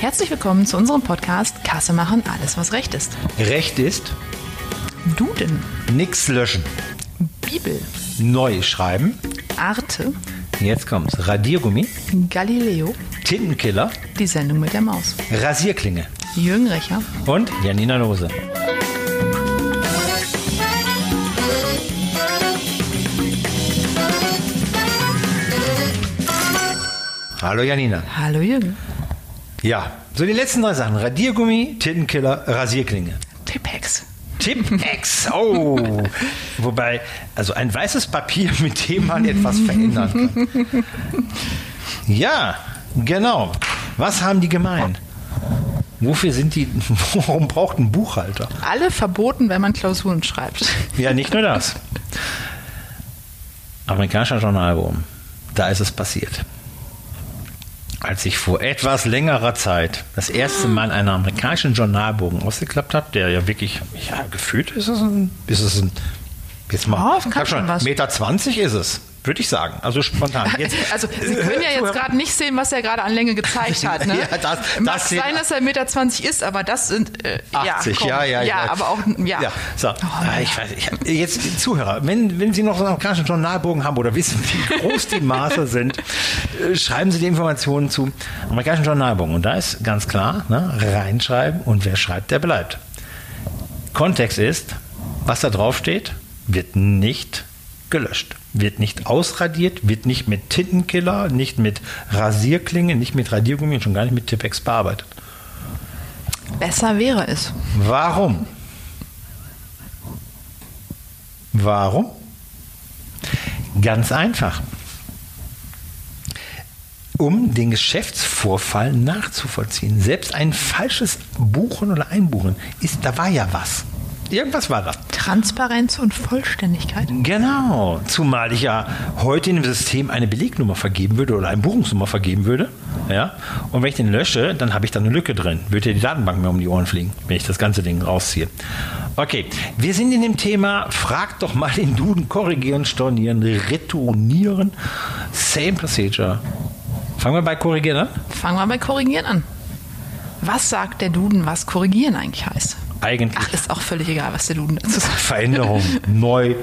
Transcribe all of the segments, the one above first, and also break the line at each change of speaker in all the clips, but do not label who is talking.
Herzlich willkommen zu unserem Podcast Kasse machen, alles was recht ist.
Recht ist?
Duden,
nix löschen,
Bibel,
neu schreiben.
Arte,
Jetzt kommt's. Radiergummi,
Galileo,
Tintenkiller,
die Sendung mit der Maus,
Rasierklinge.
Jürgen Recher,
und Janina Lose. Hallo Janina.
Hallo Jürgen,
Ja, so die letzten drei Sachen. Radiergummi, Tintenkiller, Rasierklinge.
Tippex.
Tipp-Ex. Oh. Wobei, also ein weißes Papier, mit dem man etwas verändern kann. Ja, genau. Was haben die gemein? Wofür sind die, warum braucht ein Buchhalter?
Alle verboten, wenn man Klausuren schreibt.
Ja, nicht nur das. Amerikanischer Journalbogen. Da ist es passiert. Als ich vor etwas längerer Zeit das erste Mal einen amerikanischen Journalbogen ausgeklappt habe, der ja wirklich, ja, gefühlt ist es ein, ist es ein, jetzt mal,
kann
ich
schon was.
Meter 20 ist es, würde ich sagen. Also spontan. Jetzt,
Also, Sie können ja jetzt gerade nicht sehen, was er gerade an Länge gezeigt hat. Ne?
Ja, das-
Mag
das
sein, dass er 1,20 Meter ist, aber das sind äh,
80,
komm.
ja, ja,
ja.
ja.
aber auch, ja.
Ja, so.
Oh,
Ah, ich weiß, ich, jetzt Zuhörer, wenn, wenn Sie noch so einen amerikanischen Journalbogen haben oder wissen, wie groß die Maße sind, äh, schreiben Sie die Informationen zu amerikanischen Journalbogen. Und da ist ganz klar, ne, reinschreiben und wer schreibt, der bleibt. Kontext ist, was da drauf steht, wird nicht gelöscht, wird nicht ausradiert, wird nicht mit Tintenkiller, nicht mit Rasierklinge, nicht mit Radiergummi und schon gar nicht mit Tippex bearbeitet.
Besser wäre es.
Warum? Warum? Ganz einfach. Um den Geschäftsvorfall nachzuvollziehen. Selbst ein falsches Buchen oder Einbuchen ist, da war ja was. Irgendwas war da.
Transparenz und Vollständigkeit.
Genau, zumal ich ja heute in dem System eine Belegnummer vergeben würde oder eine Buchungsnummer vergeben würde. Ja? Und wenn ich den lösche, dann habe ich da eine Lücke drin. Würde ja die Datenbank mir um die Ohren fliegen, wenn ich das ganze Ding rausziehe. Okay, wir sind in dem Thema, frag doch mal den Duden, korrigieren, stornieren, retournieren. Same procedure. Fangen wir bei korrigieren an?
Fangen wir bei Korrigieren an. Was sagt der Duden, was Korrigieren eigentlich heißt?
Eigentlich
Ach, ist auch völlig egal, was der Duden dazu sagt.
Veränderung, neu,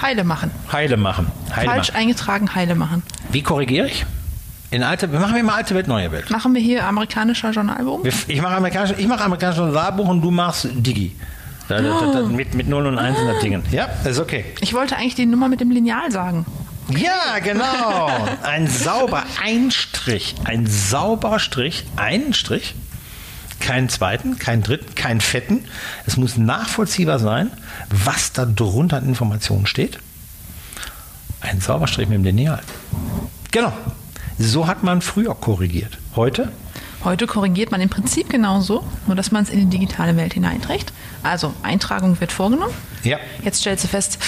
Heile machen.
heile machen. Heile
Falsch
machen.
eingetragen, heile machen.
Wie korrigiere ich? In alte, machen wir mal alte Welt, neue Welt.
Machen wir hier amerikanischer Journalbogen?
Wir- Ich mache amerikanische, ich mache amerikanische Journalbuch und du machst Digi. Da, da, da, da, mit, mit 0 und 1 in der Dingen. Ja, ist okay.
Ich wollte eigentlich die Nummer mit dem Lineal sagen.
Ja, genau. Ein sauber, ein Strich. Ein sauberer Strich, einen Strich. Keinen zweiten, keinen dritten, keinen fetten. Es muss nachvollziehbar sein, was da drunter an Informationen steht. Ein sauberer Strich mit dem Lineal. Genau. So hat man früher korrigiert. Heute
Heute korrigiert man im Prinzip genauso, nur dass man es in die digitale Welt hineinträgt. Also Eintragung wird vorgenommen.
Ja.
Jetzt stellst du fest,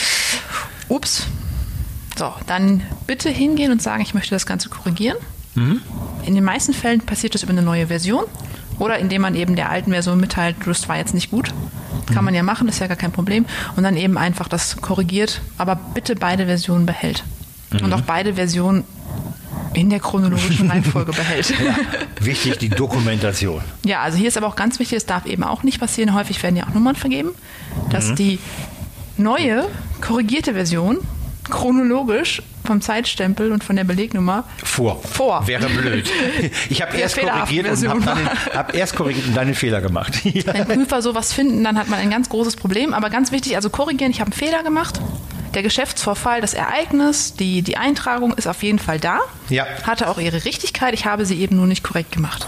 ups. So, dann bitte hingehen und sagen, ich möchte das Ganze korrigieren. In den meisten Fällen passiert das über eine neue Version oder indem man eben der alten Version mitteilt, das war jetzt nicht gut. Kann man ja machen, ist ja gar kein Problem. Und dann eben einfach das korrigiert, aber bitte beide Versionen behält. Und auch beide Versionen in der chronologischen Reihenfolge behält.
wichtig die Dokumentation.
Ja, also hier ist aber auch ganz wichtig, es darf eben auch nicht passieren, häufig werden ja auch Nummern vergeben, dass die neue, korrigierte Version chronologisch vom Zeitstempel und von der Belegnummer
Vor.
Vor.
Wäre blöd. Ich habe erst korrigiert und habe
Version.
dann den, hab erst korrigiert und dann den Fehler gemacht. Ja.
wenn Prüfer sowas finden, dann hat man ein ganz großes Problem. Aber ganz wichtig, also korrigieren, ich habe einen Fehler gemacht. Der Geschäftsvorfall, das Ereignis, die, die Eintragung ist auf jeden Fall da.
Ja.
Hatte auch ihre Richtigkeit, ich habe sie eben nur nicht korrekt gemacht.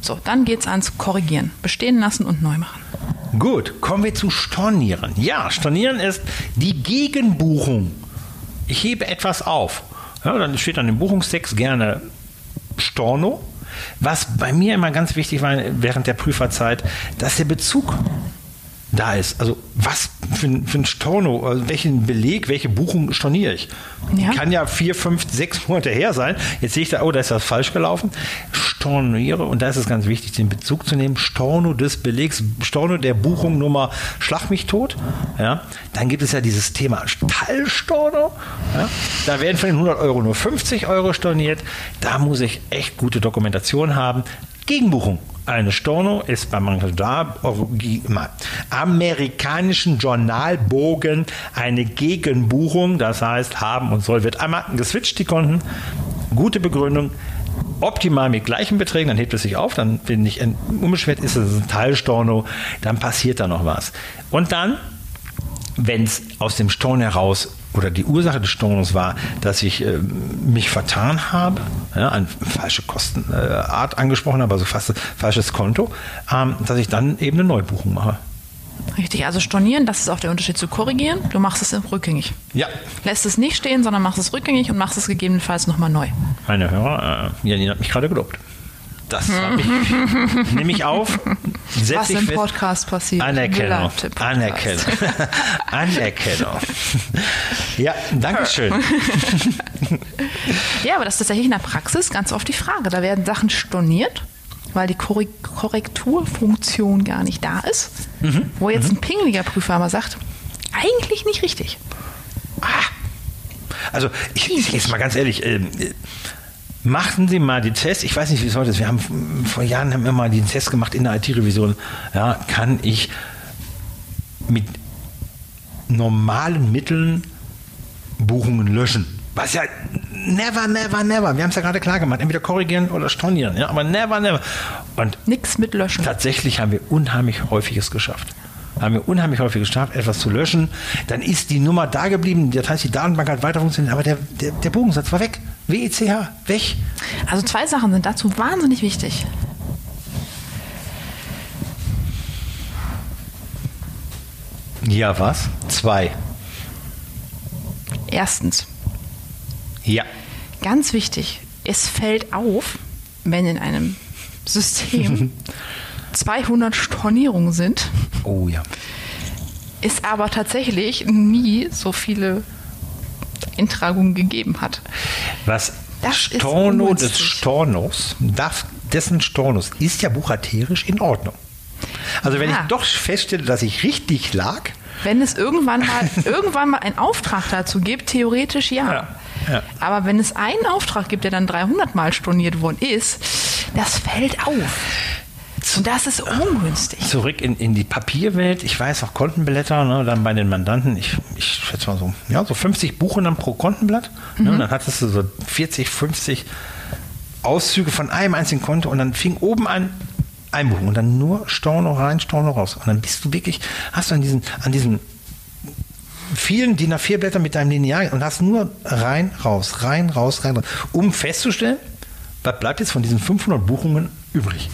So, dann geht es ans Korrigieren. Bestehen lassen und neu machen.
Gut, kommen wir zu Stornieren. Ja, Stornieren ist die Gegenbuchung. Ich hebe etwas auf. Ja, dann steht dann im Buchungstext gerne Storno. Was bei mir immer ganz wichtig war während der Prüferzeit, dass der Bezug da ist. Also was für ein, für ein Storno, also welchen Beleg, welche Buchung storniere ich?
Ja.
Kann ja vier, fünf, sechs Monate her sein. Jetzt sehe ich da, oh, da ist was falsch gelaufen. Storniere, und da ist es ganz wichtig, den Bezug zu nehmen, Storno des Belegs, Storno der Buchung Nummer Schlag mich tot. Ja. Dann gibt es ja dieses Thema Teilstorno. Ja. Da werden von den 100 Euro nur 50 Euro storniert. Da muss ich echt gute Dokumentation haben. Gegenbuchung. Eine Storno ist beim amerikanischen Journalbogen eine Gegenbuchung, das heißt haben und soll wird einmal geswitcht die Konten. Gute Begründung, optimal mit gleichen Beträgen, dann hebt es sich auf, dann bin ich unbeschwert, ist es ein Teilstorno, dann passiert da noch was. Und dann, wenn es aus dem Storno heraus oder die Ursache des Stornos war, dass ich äh, mich vertan habe, ja, eine falsche Kostenart äh, angesprochen habe, also fast falsches Konto, ähm, dass ich dann eben eine Neubuchung mache.
Richtig, also stornieren, das ist auch der Unterschied zu korrigieren. Du machst es rückgängig.
Ja.
Lässt es nicht stehen, sondern machst es rückgängig und machst es gegebenenfalls nochmal neu.
Meine Hörer, äh, Janine hat mich gerade gelobt. Das habe ich. Nehme ich auf.
Was im Podcast passiert.
Anerkennung. Anerkennung. Anerkennung. ja, danke schön.
ja, aber das ist tatsächlich in der Praxis ganz oft die Frage. Da werden Sachen storniert, weil die Korrekturfunktion gar nicht da ist. Mhm. Wo jetzt mhm. ein pingeliger Prüfer aber sagt, eigentlich nicht richtig.
Ah. Also, ich, jetzt mal ganz ehrlich, äh, Machten Sie mal die Tests. Ich weiß nicht, wie es heute ist. Wir haben vor Jahren haben wir mal den Test gemacht in der IT-Revision. Ja, kann ich mit normalen Mitteln Buchungen löschen? Was ja never, never, never. Wir haben es ja gerade klar gemacht. Entweder korrigieren oder stornieren. Ja, aber never, never.
Und nichts mit löschen.
Tatsächlich haben wir unheimlich häufiges geschafft haben wir unheimlich häufig geschafft, etwas zu löschen. Dann ist die Nummer da geblieben, das heißt, die Datenbank hat weiter funktioniert, aber der, der, der Bogensatz war weg. WECH, weg.
Also zwei Sachen sind dazu wahnsinnig wichtig.
Ja, was? Zwei.
Erstens.
Ja.
Ganz wichtig, es fällt auf, wenn in einem System 200 Stornierungen sind.
Oh ja.
Es aber tatsächlich nie so viele Eintragungen gegeben hat.
Was das Storno des Stornos, dessen Stornos ist ja buchhalterisch in Ordnung. Also wenn ja. ich doch feststelle, dass ich richtig lag.
Wenn es irgendwann mal, irgendwann mal einen Auftrag dazu gibt, theoretisch ja. ja, ja. Aber wenn es einen Auftrag gibt, der dann 300 Mal storniert worden ist, das fällt auf. Und das ist ungünstig.
Zurück in, in die Papierwelt. Ich weiß auch Kontenblätter, ne, dann bei den Mandanten, ich, ich schätze mal so, ja, so 50 Buchen dann pro Kontenblatt. Ne, mhm. Ne, und dann hattest du so 40, 50 Auszüge von einem einzigen Konto und dann fing oben an Einbuchen und dann nur Storno rein, Storno raus. Und dann bist du wirklich, hast du an diesen, an diesen vielen DIN A4-Blättern mit deinem Lineal und hast nur rein, raus, rein, raus, rein, raus, um festzustellen, was bleibt jetzt von diesen 500 Buchungen übrig.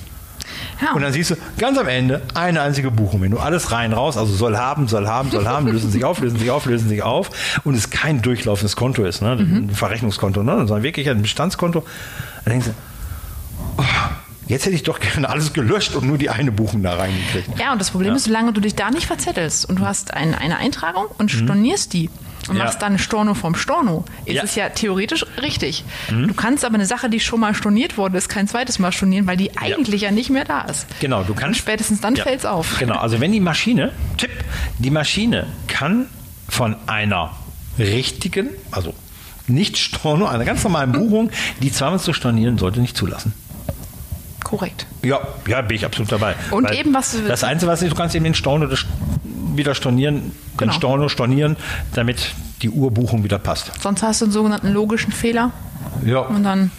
Und dann siehst du ganz am Ende eine einzige Buchung. Wenn du alles rein, raus, also soll haben, soll haben, soll haben, lösen sich auf, lösen sich auf, lösen sich auf und es kein durchlaufendes Konto ist, ne? Mhm. ein Verrechnungskonto, ne? sondern wirklich ein Bestandskonto, dann denkst du, oh, Jetzt hätte ich doch gerne alles gelöscht und nur die eine Buchung da reingekriegt.
Ja, und das Problem ja. ist, solange du dich da nicht verzettelst und du hast ein, eine Eintragung und mhm. stornierst die, und ja. machst dann Storno vom Storno, ist ja. es ja theoretisch richtig. Mhm. Du kannst aber eine Sache, die schon mal storniert wurde, ist, kein zweites Mal stornieren, weil die eigentlich ja, ja nicht mehr da ist.
Genau, du kannst. Und
spätestens dann fällt es auf.
Genau, also wenn die Maschine, Tipp, die Maschine kann von einer richtigen, also nicht Storno, einer ganz normalen Buchung, die zweimal zu stornieren, sollte nicht zulassen.
Korrekt.
Ja, ja, bin ich absolut dabei.
Und Weil eben was.
Das Einzige, was du kannst eben den Storno wieder stornieren, genau. den Storno stornieren, damit die Urbuchung wieder passt.
Sonst hast du einen sogenannten logischen Fehler.
Ja.
Und dann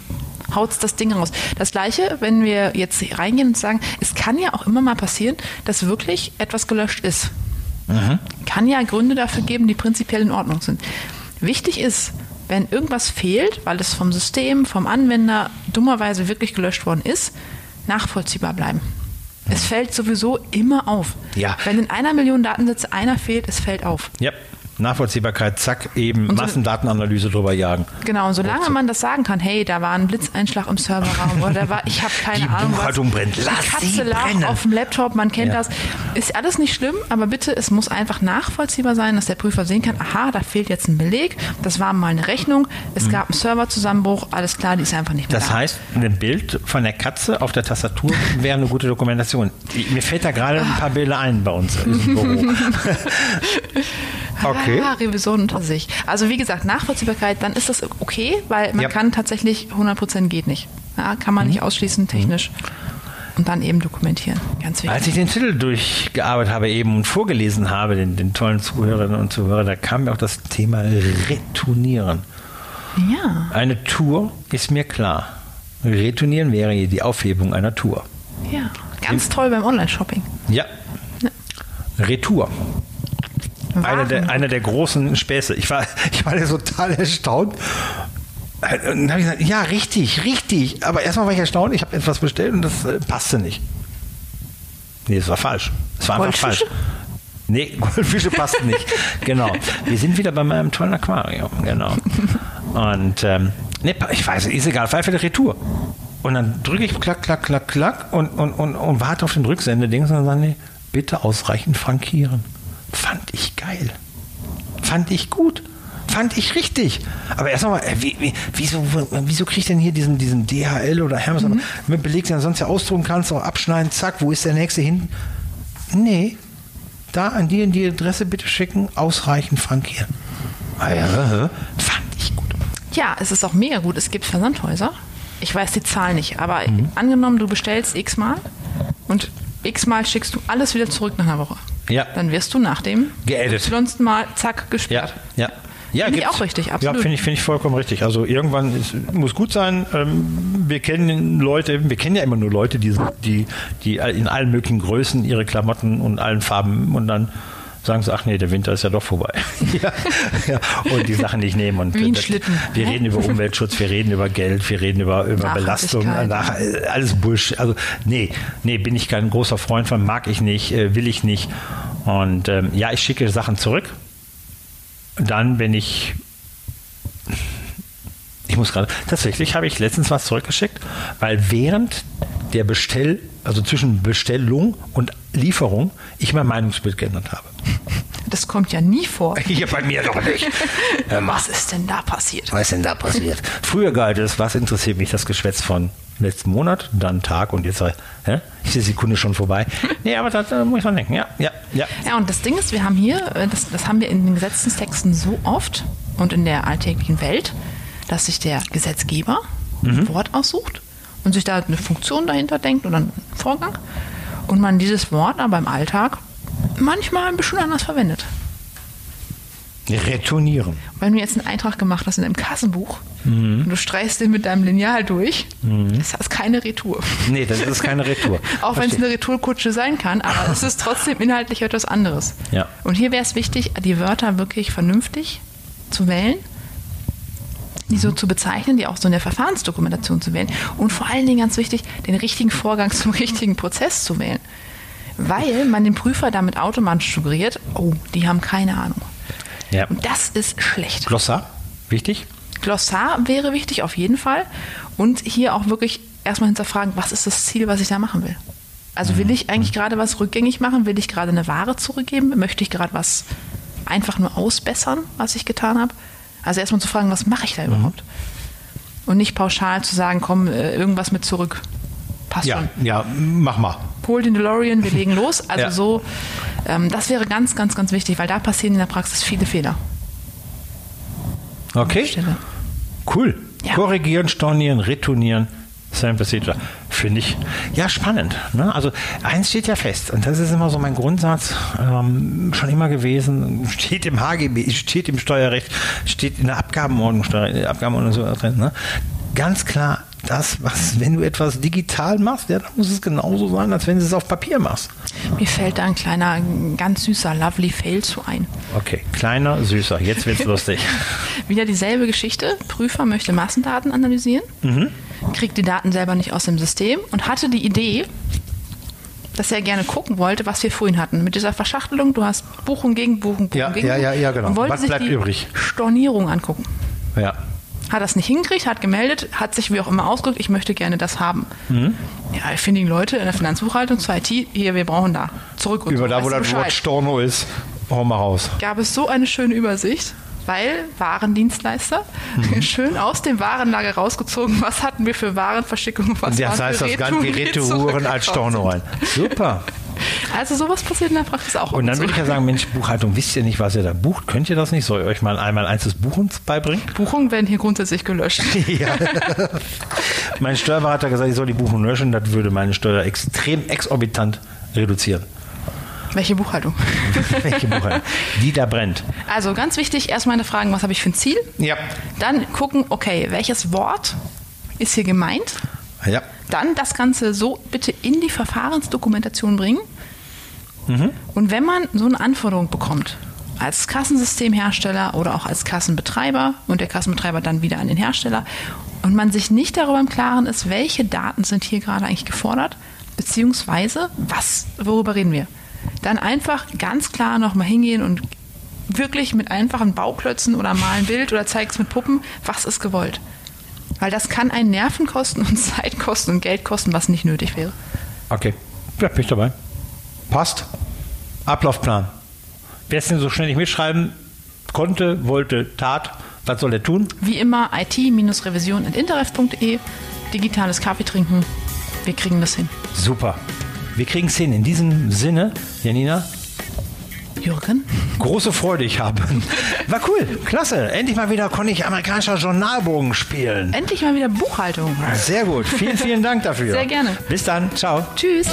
haut das Ding raus. Das gleiche, wenn wir jetzt reingehen und sagen, es kann ja auch immer mal passieren, dass wirklich etwas gelöscht ist. Mhm. Kann ja Gründe dafür geben, die prinzipiell in Ordnung sind. Wichtig ist, wenn irgendwas fehlt, weil es vom System, vom Anwender dummerweise wirklich gelöscht worden ist, nachvollziehbar bleiben. Es fällt sowieso immer auf.
Ja.
Wenn in einer Million Datensätze einer fehlt, es fällt auf.
Ja. Nachvollziehbarkeit, zack, eben so, Massendatenanalyse drüber jagen.
Genau, und solange man das sagen kann, hey, da war ein Blitzeinschlag im Serverraum oder da war, ich habe keine
die
Ahnung.
Die Buchhaltung
was,
brennt, lass
die Katze lag auf dem Laptop, man kennt ja. das. Ist alles nicht schlimm, aber bitte, es muss einfach nachvollziehbar sein, dass der Prüfer sehen kann, aha, da fehlt jetzt ein Beleg, das war mal eine Rechnung, es mhm. gab einen Serverzusammenbruch, alles klar, die ist einfach nicht mehr
das
da.
Das heißt, ein Bild von der Katze auf der Tastatur wäre eine gute Dokumentation. Mir fällt da gerade ein paar Bilder ein bei uns im Büro.
okay. Ah, Revision unter sich. Also wie gesagt, Nachvollziehbarkeit, dann ist das okay, weil man ja. kann tatsächlich 100% geht nicht. Ja, kann man mhm. nicht ausschließen technisch. und dann eben dokumentieren. Ganz wichtig.
Als ich den Titel durchgearbeitet habe eben und vorgelesen habe, den, den tollen Zuhörerinnen und Zuhörern, da kam mir auch das Thema Retournieren.
Ja,
Eine Tour ist mir klar. Retournieren wäre die Aufhebung einer Tour.
ja. Ganz toll beim Online-Shopping.
Ja. Retour. Einer der, einer der großen Späße. Ich war, ich war total erstaunt. Und dann habe ich gesagt, ja, richtig, richtig. Aber erstmal war ich erstaunt, ich habe etwas bestellt und das äh, passte nicht. Nee, es war falsch. Es war einfach falsch. Nee, Goldfische passten nicht. genau. Wir sind wieder bei meinem tollen Aquarium. Genau. Und ähm, nee, ich weiß, ist egal, Pfeife der Retour. Und dann drücke ich klack, klack, klack, klack und, und, und, und warte auf den Rücksendedings und dann sagen die, bitte ausreichend frankieren. Fand ich geil. Fand ich gut. Fand ich richtig. Aber erst mal, äh, wie, wie, wieso, wieso kriege ich denn hier diesen, diesen DHL oder Hermes mit Beleg, den du sonst ja ausdrucken kannst, auch abschneiden, zack, wo ist der nächste hin? Nee, da an die und die Adresse bitte schicken, ausreichend frankieren. Ah ja, fand ich gut.
Ja, es ist auch mega gut. Es gibt Versandhäuser. Ich weiß die Zahl nicht, aber angenommen, du bestellst x-mal und x-mal schickst du alles wieder zurück nach einer Woche.
Ja.
Dann wirst du nach dem
Geedit.
y Mal zack
Ja,
gesperrt.
ja. Ja,
Finde ich auch richtig,
Ja,
absolut.
finde ich, finde ich vollkommen richtig. Also irgendwann ist, muss gut sein. Ähm, wir kennen Leute, wir kennen ja immer nur Leute, die, die, die in allen möglichen Größen ihre Klamotten und allen Farben und dann sagen sie, ach nee, der Winter ist ja doch vorbei. ja, ja. Und die Sachen nicht nehmen. Und
Wie ein
das-
Schlitten.
Wir reden über Umweltschutz, wir reden über Geld, wir reden über, über Belastung, nach, äh, alles Bullshit. Also nee, nee, bin ich kein großer Freund von, mag ich nicht, äh, will ich nicht. Und ähm, ja, ich schicke Sachen zurück. Dann, wenn ich ich muss gerade, tatsächlich habe ich letztens was zurückgeschickt, weil während der Bestell, also zwischen Bestellung und Lieferung, ich mein Meinungsbild geändert habe.
Das kommt ja nie vor.
Hier bei mir doch nicht. Ähm,
Was ist denn da passiert?
was ist denn da passiert? Früher galt es, was interessiert mich das Geschwätz von letzten Monat, dann Tag und jetzt hä? ist die Sekunde schon vorbei. Nee, aber da, muss ich dran denken. Ja, ja, ja.
Ja, und das Ding ist, wir haben hier, äh, das, das haben wir in den Gesetzestexten so oft und in der alltäglichen Welt, dass sich der Gesetzgeber ein Wort aussucht und sich da eine Funktion dahinter denkt oder einen Vorgang und man dieses Wort aber im Alltag manchmal ein bisschen anders verwendet.
Retournieren.
Wenn du jetzt einen Eintrag gemacht hast in einem Kassenbuch und du streichst den mit deinem Lineal durch, ist das keine Retour.
Nee, das ist keine Retour.
Auch wenn es eine Retourkutsche sein kann, aber es ist trotzdem inhaltlich etwas anderes.
Ja.
Und hier wäre es wichtig, die Wörter wirklich vernünftig zu wählen, die so zu bezeichnen, die auch so in der Verfahrensdokumentation zu wählen und vor allen Dingen ganz wichtig, den richtigen Vorgang zum richtigen Prozess zu wählen. Weil man dem Prüfer damit automatisch suggeriert, oh, die haben keine Ahnung.
Ja.
Und das ist schlecht.
Glossar, wichtig.
Glossar wäre wichtig, auf jeden Fall. Und hier auch wirklich erstmal hinterfragen, was ist das Ziel, was ich da machen will. Also will ich eigentlich gerade was rückgängig machen? Will ich gerade eine Ware zurückgeben? Möchte ich gerade was einfach nur ausbessern, was ich getan habe? Also erstmal zu fragen, was mache ich da überhaupt? Und nicht pauschal zu sagen, komm, äh, irgendwas mit zurück. Passt
Ja,
schon.
ja, mach mal.
Hol den DeLorean, wir legen los. Also
Ja.
so, ähm, das wäre ganz, ganz, ganz wichtig, weil da passieren in der Praxis viele Fehler.
Okay. Cool.
Ja.
Korrigieren, stornieren, retournieren. Same procedure. Finde ich ja spannend. Ne? Also eins steht ja fest, und das ist immer so mein Grundsatz, ähm, schon immer gewesen, steht im HGB, steht im Steuerrecht, steht in der Abgabenordnung, Steuer, Abgabenordnung so drin. Ne? Ganz klar, das, was, wenn du etwas digital machst, ja, dann muss es genauso sein, als wenn du es auf Papier machst.
Mir fällt da ein kleiner, ganz süßer Lovely Fail zu ein.
Okay, kleiner, süßer, jetzt wird's lustig.
Wieder dieselbe Geschichte. Prüfer möchte Massendaten analysieren, kriegt die Daten selber nicht aus dem System und hatte die Idee, dass er gerne gucken wollte, was wir vorhin hatten. Mit dieser Verschachtelung, du hast Buchung gegen Buchung, Buchung
Ja,
gegen
ja, ja, ja, genau.
Und wollte
Was
sich
bleibt
die
übrig?
Stornierung angucken.
Ja.
Hat das nicht hingekriegt, hat gemeldet, hat sich wie auch immer ausgedrückt, ich möchte gerne das haben.
Mhm.
Ja, findigen Leute in der Finanzbuchhaltung zur IT, hier, wir brauchen da. Zurück und
Über
so.
da, wo das Wort? Storno ist, hau mal raus.
gab es so eine schöne Übersicht, weil Warendienstleister
Mhm.
schön aus dem Warenlager rausgezogen, was hatten wir für Warenverschickungen, was
Das
waren
heißt, das Ganze die
Retouren,
als
zurückgekommen
Storno rein. Super.
Also sowas passiert in der Praxis auch.
Und dann würde ich ja sagen, Mensch, Buchhaltung, wisst ihr nicht, was ihr da bucht? Könnt ihr das nicht? Soll ich euch mal einmal eins des Buchens beibringen?
Buchungen werden hier grundsätzlich gelöscht.
ja. Mein Steuerberater hat gesagt, ich soll die Buchung löschen. Das würde meine Steuer extrem exorbitant reduzieren.
Welche Buchhaltung?
Welche Buchhaltung? Die da brennt.
Also ganz wichtig, erstmal eine Fragen, was habe ich für ein Ziel?
Ja.
Dann gucken, okay, welches Wort ist hier gemeint?
Ja.
Dann das Ganze so bitte in die Verfahrensdokumentation bringen. Und wenn man so eine Anforderung bekommt, als Kassensystemhersteller oder auch als Kassenbetreiber und der Kassenbetreiber dann wieder an den Hersteller und man sich nicht darüber im Klaren ist, welche Daten sind hier gerade eigentlich gefordert, beziehungsweise was, worüber reden wir, dann einfach ganz klar nochmal hingehen und wirklich mit einfachen Bauklötzen oder mal ein Bild oder zeig es mit Puppen, was ist gewollt. Weil das kann einen Nerven kosten und Zeit kosten und Geld kosten, was nicht nötig wäre.
Okay. Ja, bin ich dabei. Passt. Ablaufplan. Wer es denn so schnell nicht mitschreiben konnte, wollte, tat, was soll er tun?
Wie immer it-revision.interref.de, digitales Kaffee trinken. Wir kriegen das hin.
Super. Wir kriegen es hin. In diesem Sinne, Janina,
Jürgen?
große Freude ich habe. War cool. Klasse. Endlich mal wieder konnte ich amerikanischer Journalbogen spielen.
Endlich mal wieder Buchhaltung.
Sehr gut. Vielen, vielen Dank dafür.
Sehr gerne.
Bis dann. Ciao.
Tschüss.